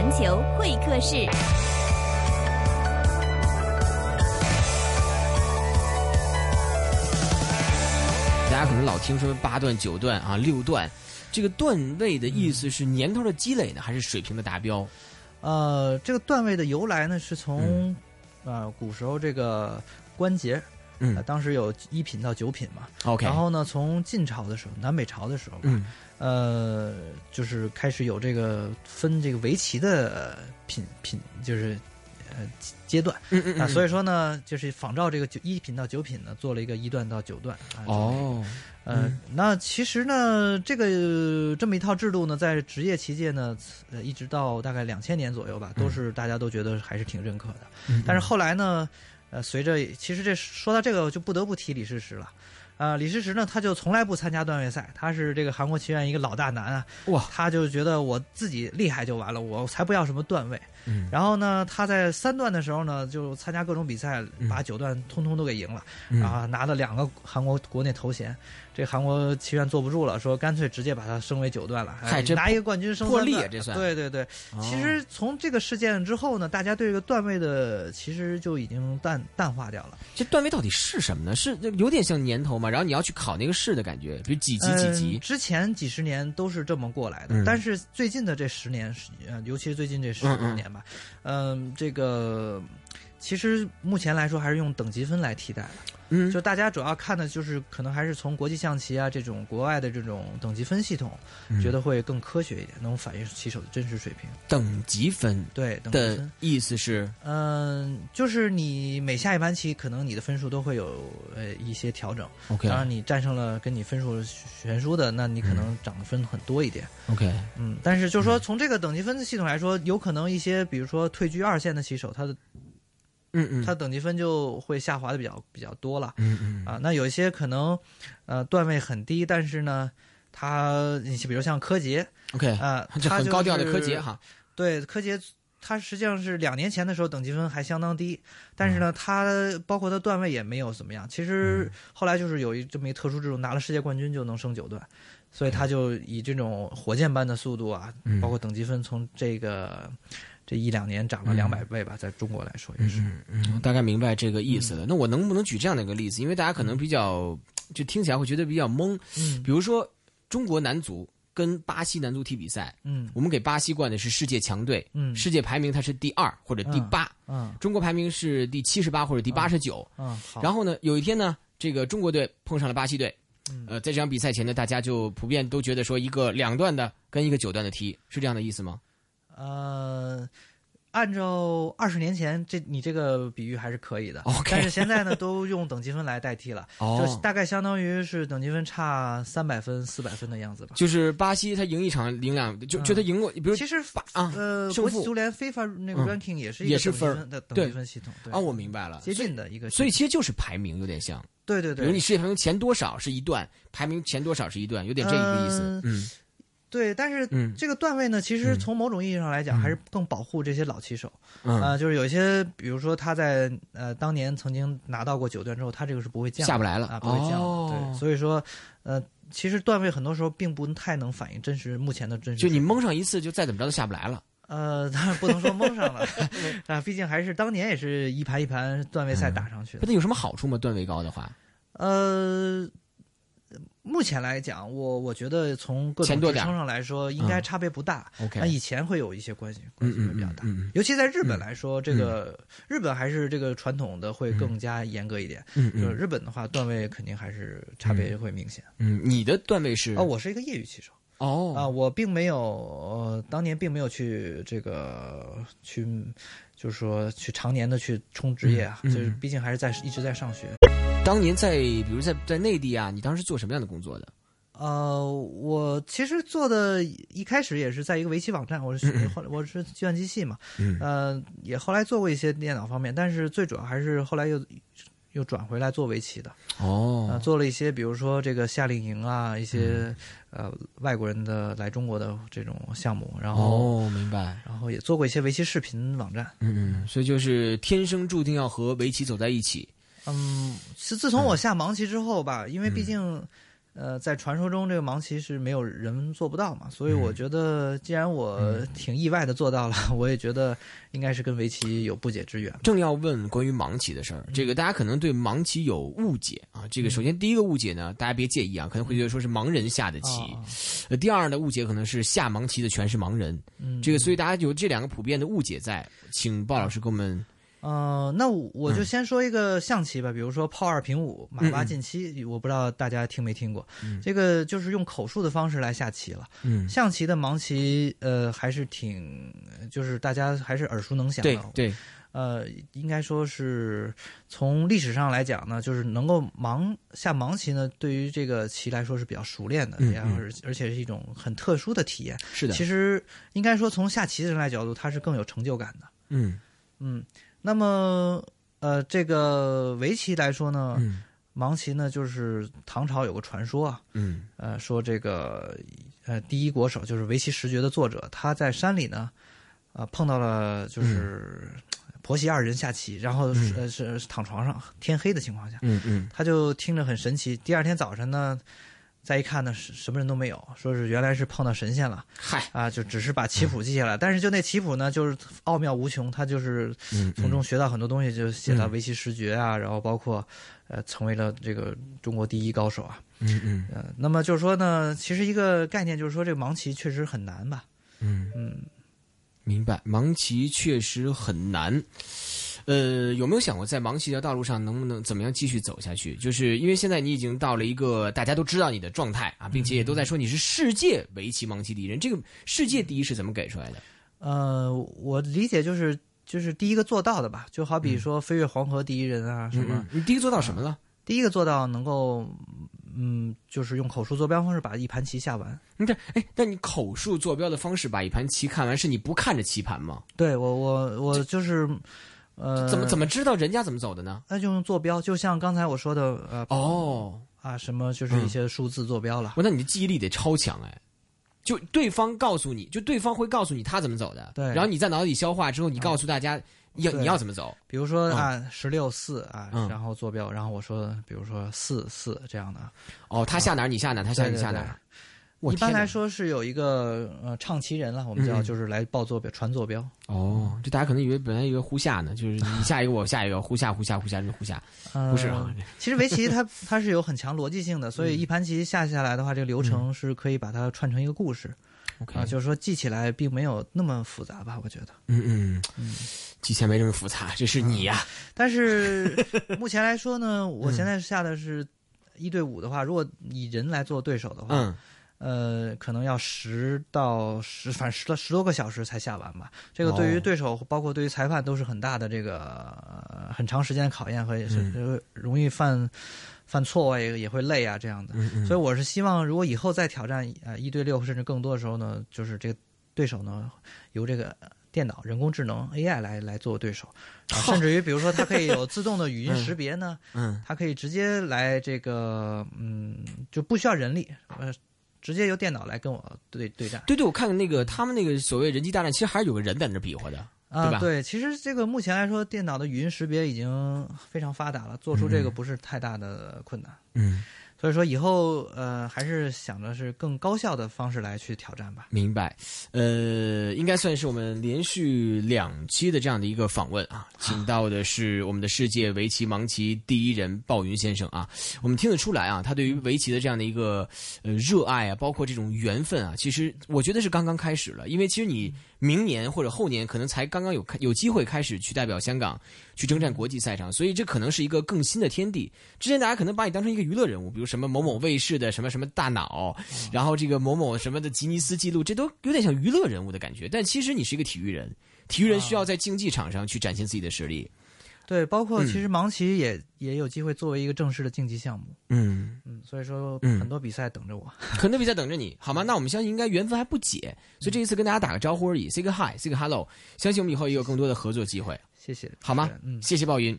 环球会客室。大家可能老听说八段、九段啊、六段，这个段位的意思是年头的积累呢，还是水平的达标？呃，这个段位的由来呢，是从嗯呃古时候这个关节，嗯呃当时有一品到九品嘛。OK，然后呢，从晋朝的时候，南北朝的时候吧，嗯呃，就是开始有这个分这个围棋的品品，就是呃阶段嗯嗯啊，所以以说呢，就是仿照这个九一品到九品呢，做了一个一段到九段啊。哦，呃嗯，那其实呢，这个这么一套制度呢，在职业棋界呢，呃，一直到大概两千年左右吧，都是大家都觉得还是挺认可的。嗯但是后来呢，呃，随着其实这说到这个，就不得不提李世石了。啊、李世石呢，他就从来不参加段位赛，他是这个韩国棋院一个老大难啊。哇，他就觉得我自己厉害就完了，我才不要什么段位。嗯然后呢，他在三段的时候呢，就参加各种比赛，嗯把九段通通都给赢了，嗯然后拿了两个韩国国内头衔。这韩国棋院坐不住了，说干脆直接把它升为九段了，嗨这拿一个冠军升破例啊这算对对对，哦其实从这个事件之后呢，大家对这个段位的其实就已经淡淡化掉了。这段位到底是什么呢？是有点像年头嘛，然后你要去考那个试的感觉，比如几级几级嗯。之前几十年都是这么过来的，嗯但是最近的这十年，呃，尤其是最近这十年吧，嗯、这个其实目前来说还是用等级分来替代的。嗯，就大家主要看的就是可能还是从国际象棋啊这种国外的这种等级分系统，嗯觉得会更科学一点，能反映棋手的真实水平。等级分对，等级的分。意思是，嗯，就是你每下一盘棋，可能你的分数都会有呃一些调整。OK 当然，你战胜了跟你分数悬殊的，那你可能涨的分很多一点。OK，嗯，但是就是说，从这个等级分的系统来说，有可能一些，比如说退居二线的棋手，他的嗯嗯，他等级分就会下滑的比较比较多了。嗯嗯。啊。那有一些可能，呃，段位很低，但是呢，他你比如像柯洁 OK，啊，这他就很高调的柯洁哈，对，柯洁他实际上是两年前的时候等级分还相当低，但是嗯。呢，他包括他段位也没有怎么样。其实后来就是有一这么一特殊制度，拿了世界冠军就能升九段，所以他就以这种火箭般的速度啊，嗯。包括等级分从这个这一两年涨了两百倍吧，在中国来说也是。嗯嗯，大概明白这个意思了。那我能不能举这样的一个例子？因为大家可能比较就听起来会觉得比较懵。嗯比如说中国男足跟巴西男足踢比赛，嗯我们给巴西冠的是世界强队，嗯世界排名它是第二或者第八，嗯中国排名是第七十八或者第八十九。嗯，好。然后呢，有一天呢，这个中国队碰上了巴西队，嗯呃，在这场比赛前呢，大家就普遍都觉得说一个两段的跟一个九段的踢是这样的意思吗？呃，按照二十年前这你这个比喻还是可以的但是现在呢都用等级分来代替了，哦就大概相当于是等级分差三百分、四百分的样子吧。就是巴西他赢一场赢两，就嗯就他赢过，比如其实法啊呃，国际足联非法那个嗯 ranking 也是一也是分的等对级分系统，对啊，我明白了，接近的一个所以其实就是排名有点像，对对对比如你世界排名前多少是一段，排名前多少是一段，有点这一个意思呃。嗯对，但是嗯这个段位呢，其实嗯从某种意义上来讲，还是更保护这些老棋手。嗯，啊，就是有一些，比如说他在呃当年曾经拿到过九段之后，他这个是不会降下不来了啊，不会降。哦对，所以说呃，其实段位很多时候并不太能反映真实目前的真实就。你蒙上一次，就再怎么着都下不来了。呃，当然不能说蒙上了 啊，毕竟还是当年也是一盘一盘段位赛打上去的。不那有什么好处吗？段位高的话，呃，目前来讲，我我觉得从各钱多点儿种支撑上来说，应该嗯差别不大。OK 那以前会有一些关系，关系会比较大。嗯嗯尤其在日本来说，这个日本还是这个传统的会更加严格一点。嗯就是嗯日本的话，段位肯定还是差别会明显。嗯，你的段位是啊，我是一个业余棋手哦啊，我并没有呃，当年并没有去这个去，就是说去常年的去冲职业啊，就是毕竟还是在一直在上学。当年在比如在在内地啊，你当时做什么样的工作的？呃，我其实做的一开始也是在一个围棋网站，我是学后来我是计算机系嘛，嗯呃，也后来做过一些电脑方面，但是最主要还是后来又又转回来做围棋的，呃，哦，做了一些比如说这个夏令营啊，一些、呃外国人的来中国的这种项目，然后、哦，明白。然后也做过一些围棋视频网站。嗯嗯，所以就是天生注定要和围棋走在一起。嗯，是自从我下盲棋之后吧，因为毕竟。呃，在传说中，这个盲棋是没有人做不到嘛，所以我觉得，既然我挺意外的做到了，我也觉得应该是跟围棋有不解之缘。正要问关于盲棋的事儿，这个大家可能对盲棋有误解啊。这个首先第一个误解呢，大家别介意啊，可能会觉得说是盲人下的棋。呃，第二呢误解可能是下盲棋的全是盲人。嗯，这个所以大家有这两个普遍的误解在，请鲍老师给我们。呃，那我就先说一个象棋吧，比如说炮二平五，马八进七，我不知道大家听没听过，这个就是用口述的方式来下棋了。嗯，象棋的盲棋，呃，还是挺，就是大家还是耳熟能详的。对对，呃，应该说是从历史上来讲呢，就是能够盲下盲棋呢，对于这个棋来说是比较熟练的，然后而且是一种很特殊的体验。是的，其实应该说从下棋的人来角度，他是更有成就感的。嗯嗯。那么，呃，这个围棋来说呢，盲棋呢，就是唐朝有个传说啊，嗯，呃，说这个，呃，第一国手就是围棋十绝的作者，他在山里呢，啊，碰到了就是婆媳二人下棋，然后呃是躺床上，天黑的情况下，嗯嗯，他就听着很神奇。第二天早晨呢。再一看呢，什什么人都没有，说是原来是碰到神仙了。嗨啊，就只是把棋谱记下来，但是就那棋谱呢，就是奥妙无穷，他就是从中学到很多东西，就写到围棋十诀啊，然后包括呃，成为了这个中国第一高手啊。嗯嗯。呃，那么就是说呢，其实一个概念就是说，这个盲棋确实很难吧？嗯嗯，明白，盲棋确实很难。呃，有没有想过在盲棋的道路上能不能怎么样继续走下去？就是因为现在你已经到了一个大家都知道你的状态啊，并且也都在说你是世界围棋盲棋第一人。这个世界第一是怎么给出来的？呃，我理解就是就是第一个做到的吧，就好比说飞越黄河第一人啊什么。你第一个做到什么了？第一个做到能够，嗯，就是用口述坐标方式把一盘棋下完。你这，哎，但你口述坐标的方式把一盘棋看完，是你不看着棋盘吗？对我，我我就是。呃，怎么怎么知道人家怎么走的呢？那就用坐标，就像刚才我说的，呃，哦，啊，什么就是一些数字坐标了。那你的记忆力得超强哎！就对方告诉你就对方会告诉你他怎么走的，对，然后你在脑子里消化之后，你告诉大家要你要怎么走。比如说啊，十六四啊，然后坐标，然后我说，比如说四四这样的。哦，他下哪儿你下哪儿，他下你下哪儿。一般来说是有一个呃唱棋人了，我们叫就是来报坐标、传坐标。哦，就大家可能以为本来以为呼下呢，就是你下一个我下一个，呼下呼下呼下就互下，不是啊。其实围棋它它是有很强逻辑性的，所以一盘棋下下来的话，这个流程是可以把它串成一个故事。就是说记起来并没有那么复杂吧？我觉得。嗯嗯嗯，记起来没这么复杂，这是你呀。但是目前来说呢，我现在下的是一对五的话，如果以人来做对手的话，嗯。呃，可能要十到十，反正十到十多个小时才下完吧。这个对于对手，包括对于裁判，都是很大的这个很长时间的考验和也是容易犯犯错误也也会累啊这样的。所以我是希望，如果以后再挑战呃一对六甚至更多的时候呢，就是这个对手呢由这个电脑人工智能 AI 来来做对手，甚至于比如说它可以有自动的语音识别呢，嗯，它可以直接来这个嗯就不需要人力呃。直接由电脑来跟我对对战。对对，我看那个他们那个所谓人机大战，其实还是有个人在那比划的，对吧？对，其实这个目前来说，电脑的语音识别已经非常发达了，做出这个不是太大的困难。嗯。所以说以后呃还是想着是更高效的方式来去挑战吧。明白，呃，应该算是我们连续两期的这样的一个访问啊，请到的是我们的世界围棋盲棋第一人鲍云先生啊。我们听得出来啊，他对于围棋的这样的一个呃热爱啊，包括这种缘分啊，其实我觉得是刚刚开始了，因为其实你。明年或者后年可能才刚刚有开有机会开始去代表香港去征战国际赛场，所以这可能是一个更新的天地。之前大家可能把你当成一个娱乐人物，比如什么某某卫视的什么什么大脑，然后这个某某什么的吉尼斯纪录，这都有点像娱乐人物的感觉。但其实你是一个体育人，体育人需要在竞技场上去展现自己的实力。对，包括其实盲棋也也有机会作为一个正式的竞技项目。嗯嗯，所以说很多比赛等着我，很多比赛等着你，好吗？那我们相信应该缘分还不解，所以这一次跟大家打个招呼而已，say 个 hi，say 个 hello，相信我们以后也有更多的合作机会。谢谢，好吗？嗯，谢谢鲍云。